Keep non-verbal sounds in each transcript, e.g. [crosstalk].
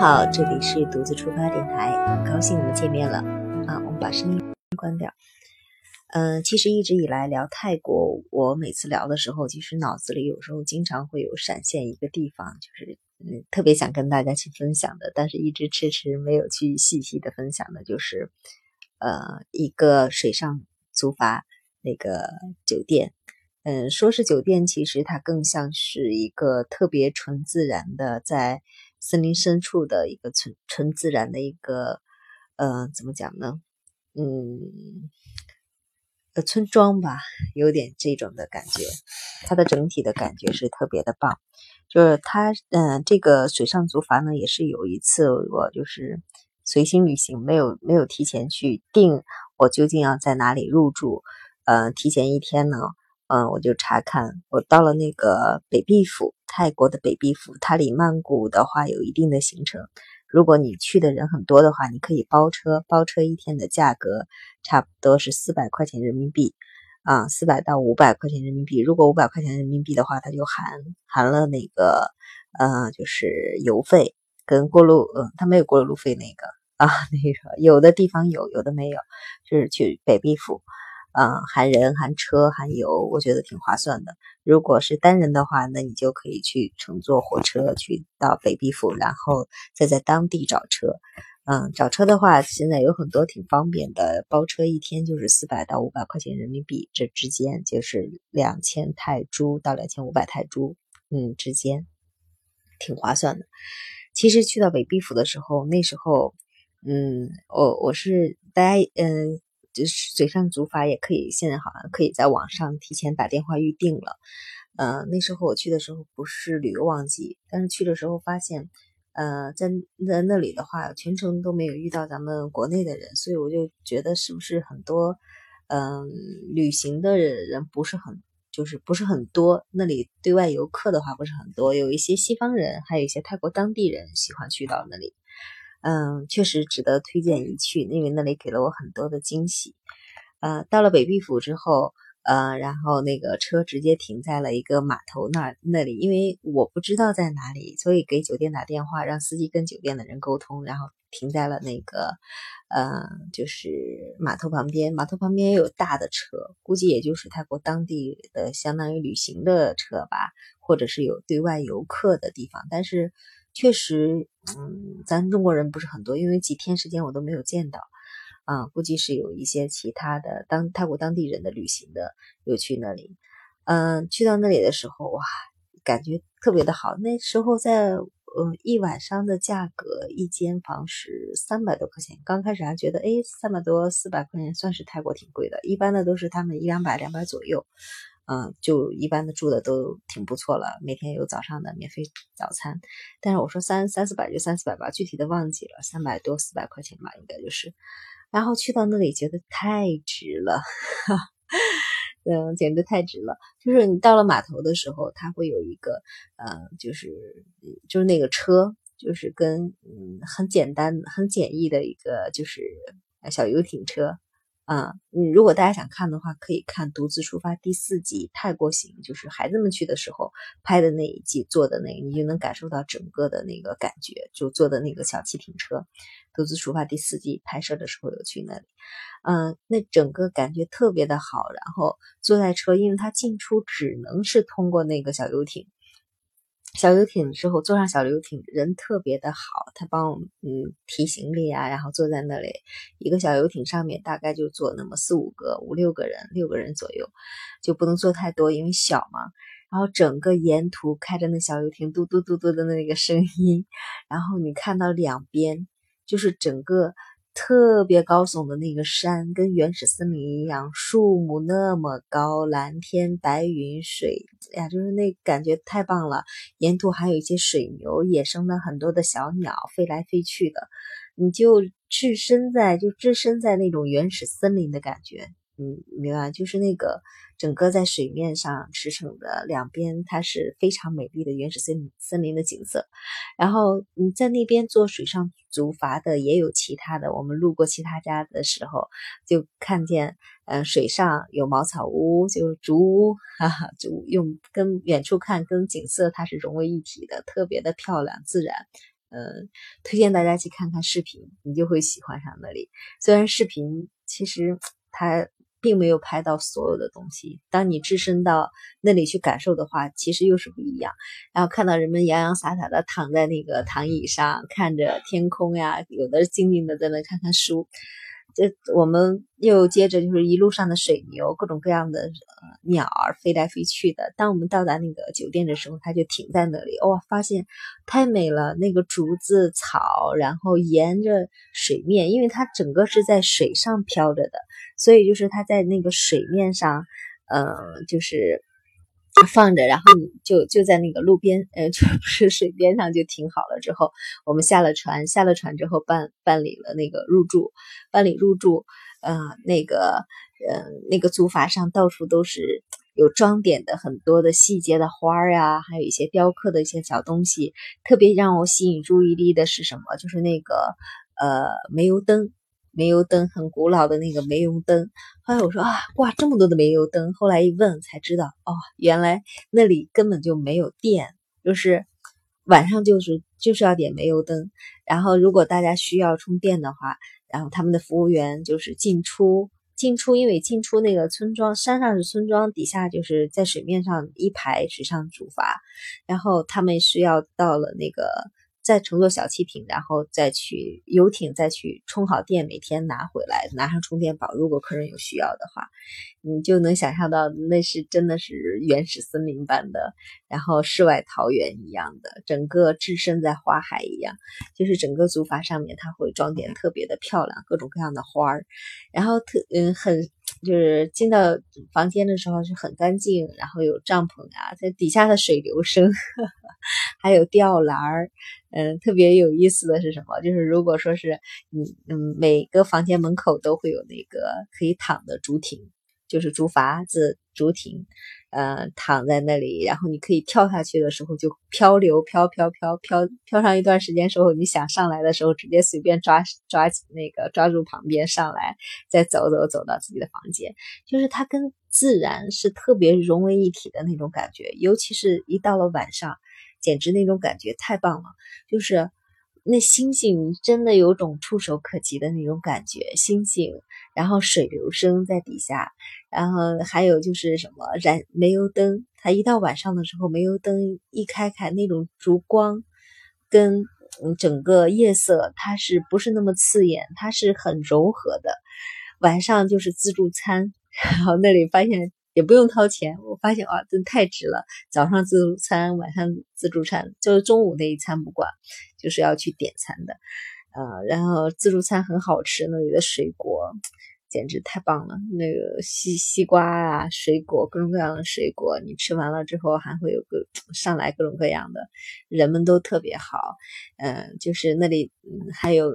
好，这里是独自出发电台，很高兴我们见面了啊！我们把声音关掉。嗯，其实一直以来聊泰国，我每次聊的时候，其实脑子里有时候经常会有闪现一个地方，就是嗯特别想跟大家去分享的，但是一直迟迟没有去细细的分享的，就是呃一个水上租筏那个酒店。嗯，说是酒店，其实它更像是一个特别纯自然的在。森林深处的一个纯纯自然的一个，呃，怎么讲呢？嗯，呃，村庄吧，有点这种的感觉。它的整体的感觉是特别的棒。就是它，嗯，这个水上竹筏呢，也是有一次我就是随心旅行，没有没有提前去定我究竟要在哪里入住。呃，提前一天呢。嗯，我就查看，我到了那个北壁府，泰国的北壁府，它离曼谷的话有一定的行程。如果你去的人很多的话，你可以包车，包车一天的价格差不多是四百块钱人民币，啊，四百到五百块钱人民币。如果五百块钱人民币的话，它就含含了那个，呃，就是油费跟过路，嗯，它没有过路费那个啊，那个有的地方有，有的没有，就是去北壁府。嗯，含人、含车、含油，我觉得挺划算的。如果是单人的话，那你就可以去乘坐火车去到北壁府，然后再在当地找车。嗯，找车的话，现在有很多挺方便的，包车一天就是四百到五百块钱人民币这之间，就是两千泰铢到两千五百泰铢，嗯，之间挺划算的。其实去到北壁府的时候，那时候，嗯，我我是大家，嗯。就是水上竹筏也可以，现在好像可以在网上提前打电话预定了。呃，那时候我去的时候不是旅游旺季，但是去的时候发现，呃，在在那里的话，全程都没有遇到咱们国内的人，所以我就觉得是不是很多，嗯，旅行的人不是很，就是不是很多。那里对外游客的话不是很多，有一些西方人，还有一些泰国当地人喜欢去到那里。嗯，确实值得推荐一去，因为那里给了我很多的惊喜。呃，到了北壁府之后，呃，然后那个车直接停在了一个码头那儿那里，因为我不知道在哪里，所以给酒店打电话，让司机跟酒店的人沟通，然后停在了那个，呃，就是码头旁边。码头旁边也有大的车，估计也就是泰国当地的相当于旅行的车吧，或者是有对外游客的地方，但是。确实，嗯，咱中国人不是很多，因为几天时间我都没有见到，啊，估计是有一些其他的当泰国当地人的旅行的有去那里，嗯，去到那里的时候，哇，感觉特别的好。那时候在呃一晚上的价格，一间房是三百多块钱。刚开始还觉得，哎，三百多四百块钱算是泰国挺贵的，一般的都是他们一两百两百左右。嗯，就一般的住的都挺不错了，每天有早上的免费早餐。但是我说三三四百就三四百吧，具体的忘记了，三百多四百块钱吧，应该就是。然后去到那里觉得太值了，[laughs] 嗯，简直太值了。就是你到了码头的时候，它会有一个，呃，就是就是那个车，就是跟嗯很简单很简易的一个就是小游艇车。啊，嗯，如果大家想看的话，可以看《独自出发》第四集泰国行，就是孩子们去的时候拍的那一集做的那个，你就能感受到整个的那个感觉，就坐的那个小汽艇车，《独自出发》第四集拍摄的时候有去那里，嗯，那整个感觉特别的好。然后坐在车，因为它进出只能是通过那个小游艇。小游艇之后坐上小游艇，人特别的好，他帮我们嗯提行李啊，然后坐在那里，一个小游艇上面大概就坐那么四五个、五六个人、六个人左右，就不能坐太多，因为小嘛。然后整个沿途开着那小游艇嘟嘟嘟嘟的那个声音，然后你看到两边就是整个。特别高耸的那个山，跟原始森林一样，树木那么高，蓝天白云，水呀，就是那感觉太棒了。沿途还有一些水牛，野生的很多的小鸟飞来飞去的，你就置身在就置身在那种原始森林的感觉。嗯，明白，就是那个整个在水面上驰骋的两边，它是非常美丽的原始森林森林的景色。然后你在那边做水上竹筏的也有其他的，我们路过其他家的时候，就看见，嗯，水上有茅草屋，就是竹屋，哈哈，就用跟远处看跟景色它是融为一体的，特别的漂亮自然。嗯，推荐大家去看看视频，你就会喜欢上那里。虽然视频其实它并没有拍到所有的东西，当你置身到那里去感受的话，其实又是不一样。然后看到人们洋洋洒洒的躺在那个躺椅上，看着天空呀，有的静静的在那看看书。这我们又接着就是一路上的水牛，各种各样的呃鸟儿飞来飞去的。当我们到达那个酒店的时候，它就停在那里。哇，发现太美了！那个竹子草，然后沿着水面，因为它整个是在水上飘着的，所以就是它在那个水面上，呃，就是。放着，然后你就就在那个路边，呃，就不是水边上就停好了。之后我们下了船，下了船之后办办理了那个入住，办理入住，呃，那个呃那个租法上到处都是有装点的很多的细节的花儿呀，还有一些雕刻的一些小东西。特别让我吸引注意力的是什么？就是那个呃煤油灯。煤油灯很古老的那个煤油灯，后来我说啊，挂这么多的煤油灯，后来一问才知道，哦，原来那里根本就没有电，就是晚上就是就是要点煤油灯，然后如果大家需要充电的话，然后他们的服务员就是进出进出，因为进出那个村庄，山上是村庄，底下就是在水面上一排水上主筏，然后他们是要到了那个。再乘坐小汽艇，然后再去游艇，再去充好电，每天拿回来，拿上充电宝。如果客人有需要的话，你就能想象到那是真的是原始森林般的，然后世外桃源一样的，整个置身在花海一样。就是整个竹筏上面，它会装点特别的漂亮，各种各样的花儿，然后特嗯很。就是进到房间的时候是很干净，然后有帐篷啊，在底下的水流声，[laughs] 还有吊篮儿，嗯，特别有意思的是什么？就是如果说是你，嗯，每个房间门口都会有那个可以躺的竹亭。就是竹筏子、竹亭，呃，躺在那里，然后你可以跳下去的时候就漂流，飘飘飘飘飘上一段时间之后，你想上来的时候，直接随便抓抓那个抓住旁边上来，再走走走到自己的房间，就是它跟自然是特别融为一体的那种感觉，尤其是一到了晚上，简直那种感觉太棒了，就是。那星星真的有种触手可及的那种感觉，星星，然后水流声在底下，然后还有就是什么燃煤油灯，它一到晚上的时候，煤油灯一开开，那种烛光跟整个夜色，它是不是那么刺眼？它是很柔和的。晚上就是自助餐，然后那里发现。也不用掏钱，我发现哇，真太值了。早上自助餐，晚上自助餐，就是中午那一餐不管，就是要去点餐的，呃，然后自助餐很好吃，那里的水果简直太棒了，那个西西瓜啊，水果各种各样的水果，你吃完了之后还会有个上来各种各样的，人们都特别好，嗯，就是那里还有。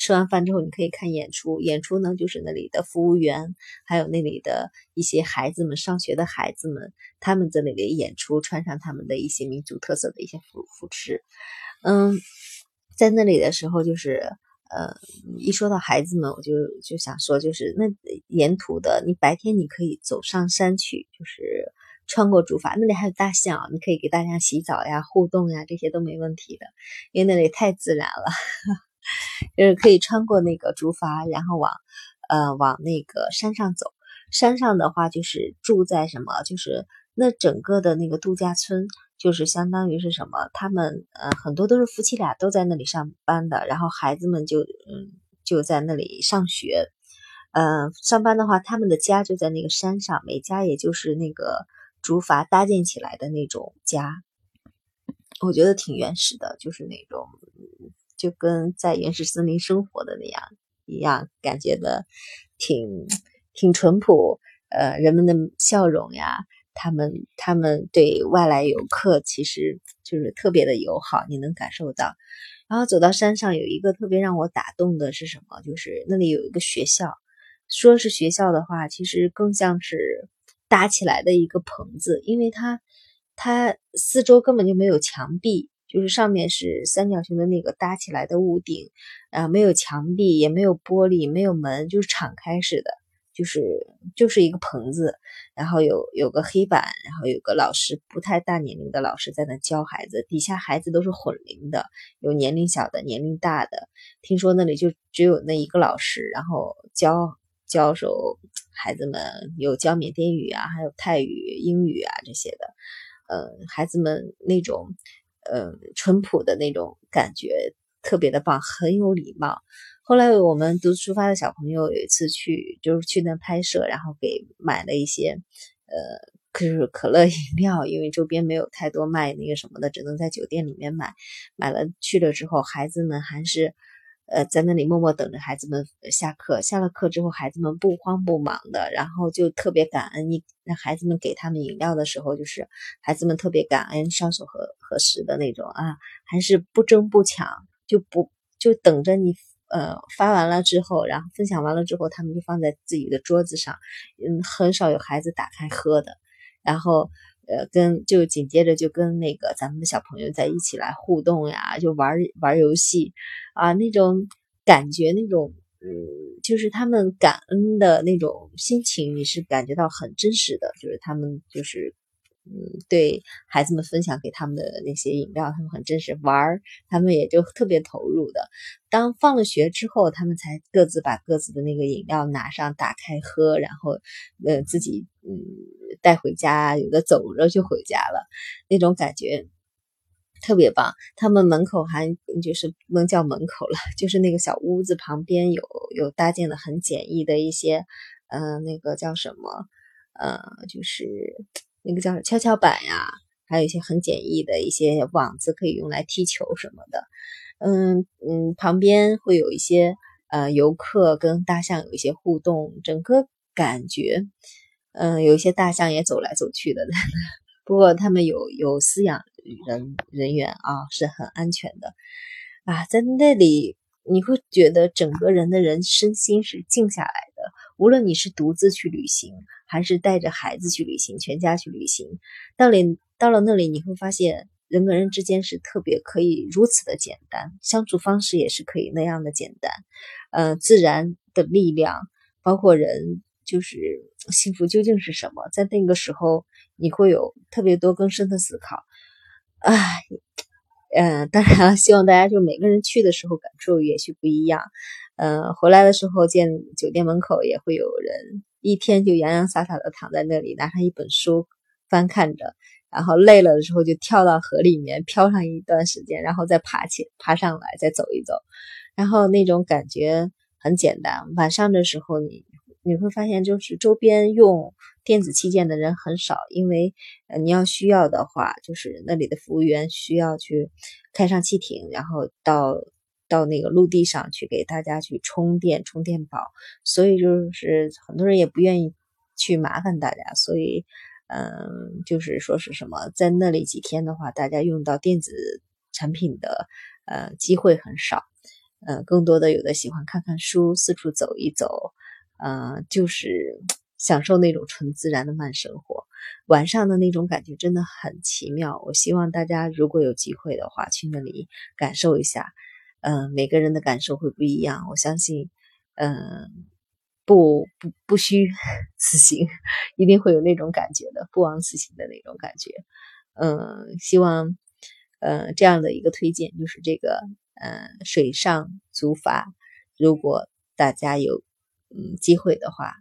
吃完饭之后，你可以看演出。演出呢，就是那里的服务员，还有那里的一些孩子们，上学的孩子们，他们在那里演出，穿上他们的一些民族特色的一些服服饰。嗯，在那里的时候，就是呃，一说到孩子们，我就就想说，就是那沿途的，你白天你可以走上山去，就是穿过竹筏，那里还有大象，你可以给大象洗澡呀、互动呀，这些都没问题的，因为那里太自然了。就是可以穿过那个竹筏，然后往，呃，往那个山上走。山上的话，就是住在什么？就是那整个的那个度假村，就是相当于是什么？他们呃很多都是夫妻俩都在那里上班的，然后孩子们就嗯就在那里上学。呃，上班的话，他们的家就在那个山上，每家也就是那个竹筏搭建起来的那种家。我觉得挺原始的，就是那种。就跟在原始森林生活的那样一样，感觉的挺挺淳朴。呃，人们的笑容呀，他们他们对外来游客其实就是特别的友好，你能感受到。然后走到山上，有一个特别让我打动的是什么？就是那里有一个学校，说是学校的话，其实更像是搭起来的一个棚子，因为它它四周根本就没有墙壁。就是上面是三角形的那个搭起来的屋顶，啊，没有墙壁，也没有玻璃，没有门，就是敞开式的，就是就是一个棚子，然后有有个黑板，然后有个老师不太大年龄的老师在那教孩子，底下孩子都是混龄的，有年龄小的，年龄大的。听说那里就只有那一个老师，然后教教授孩子们，有教缅甸语啊，还有泰语、英语啊这些的。呃，孩子们那种呃淳朴的那种感觉特别的棒，很有礼貌。后来我们读书发的小朋友有一次去，就是去那拍摄，然后给买了一些，呃，可是可乐饮料，因为周边没有太多卖那个什么的，只能在酒店里面买。买了去了之后，孩子们还是，呃，在那里默默等着孩子们下课。下了课之后，孩子们不慌不忙的，然后就特别感恩你让孩子们给他们饮料的时候，就是孩子们特别感恩，双手合合十的那种啊，还是不争不抢，就不就等着你。呃，发完了之后，然后分享完了之后，他们就放在自己的桌子上，嗯，很少有孩子打开喝的。然后，呃，跟就紧接着就跟那个咱们的小朋友在一起来互动呀，就玩玩游戏啊，那种感觉，那种嗯，就是他们感恩的那种心情，你是感觉到很真实的，就是他们就是。嗯，对孩子们分享给他们的那些饮料，他们很真实玩儿，他们也就特别投入的。当放了学之后，他们才各自把各自的那个饮料拿上，打开喝，然后呃自己嗯带回家，有的走着就回家了，那种感觉特别棒。他们门口还就是不能叫门口了，就是那个小屋子旁边有有搭建的很简易的一些，嗯，那个叫什么，呃，就是。那个叫跷跷板呀，还有一些很简易的一些网子，可以用来踢球什么的。嗯嗯，旁边会有一些呃游客跟大象有一些互动，整个感觉，嗯，有一些大象也走来走去的。[laughs] 不过他们有有饲养人人员啊，是很安全的啊，在那里你会觉得整个人的人身心是静下来的。无论你是独自去旅行。还是带着孩子去旅行，全家去旅行。到了到了那里，你会发现人跟人之间是特别可以如此的简单，相处方式也是可以那样的简单。呃，自然的力量，包括人，就是 [tsk] 幸福究竟是什么？在那个时候，你会有特别多更深的思考。啊，嗯，当然了，希望大家就每个人去的时候感受也许不一样。嗯，回来的时候见酒店门口也会有人。一天就洋洋洒洒的躺在那里，拿上一本书翻看着，然后累了的时候就跳到河里面漂上一段时间，然后再爬起爬上来再走一走，然后那种感觉很简单。晚上的时候你你会发现，就是周边用电子器件的人很少，因为你要需要的话，就是那里的服务员需要去开上汽艇，然后到。到那个陆地上去给大家去充电充电宝，所以就是很多人也不愿意去麻烦大家，所以嗯，就是说是什么在那里几天的话，大家用到电子产品的呃机会很少，嗯，更多的有的喜欢看看书，四处走一走，嗯，就是享受那种纯自然的慢生活，晚上的那种感觉真的很奇妙。我希望大家如果有机会的话，去那里感受一下。嗯，每个人的感受会不一样。我相信，嗯，不不不虚此行，一定会有那种感觉的，不枉此行的那种感觉。嗯，希望，呃，这样的一个推荐就是这个，嗯，水上足筏，如果大家有嗯机会的话，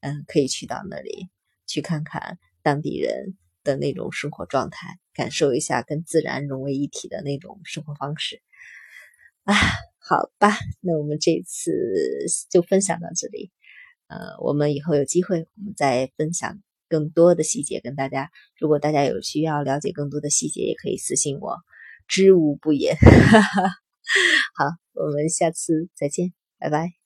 嗯，可以去到那里去看看当地人的那种生活状态，感受一下跟自然融为一体的那种生活方式。啊，好吧，那我们这次就分享到这里。呃，我们以后有机会，我们再分享更多的细节跟大家。如果大家有需要了解更多的细节，也可以私信我，知无不言。[laughs] 好，我们下次再见，拜拜。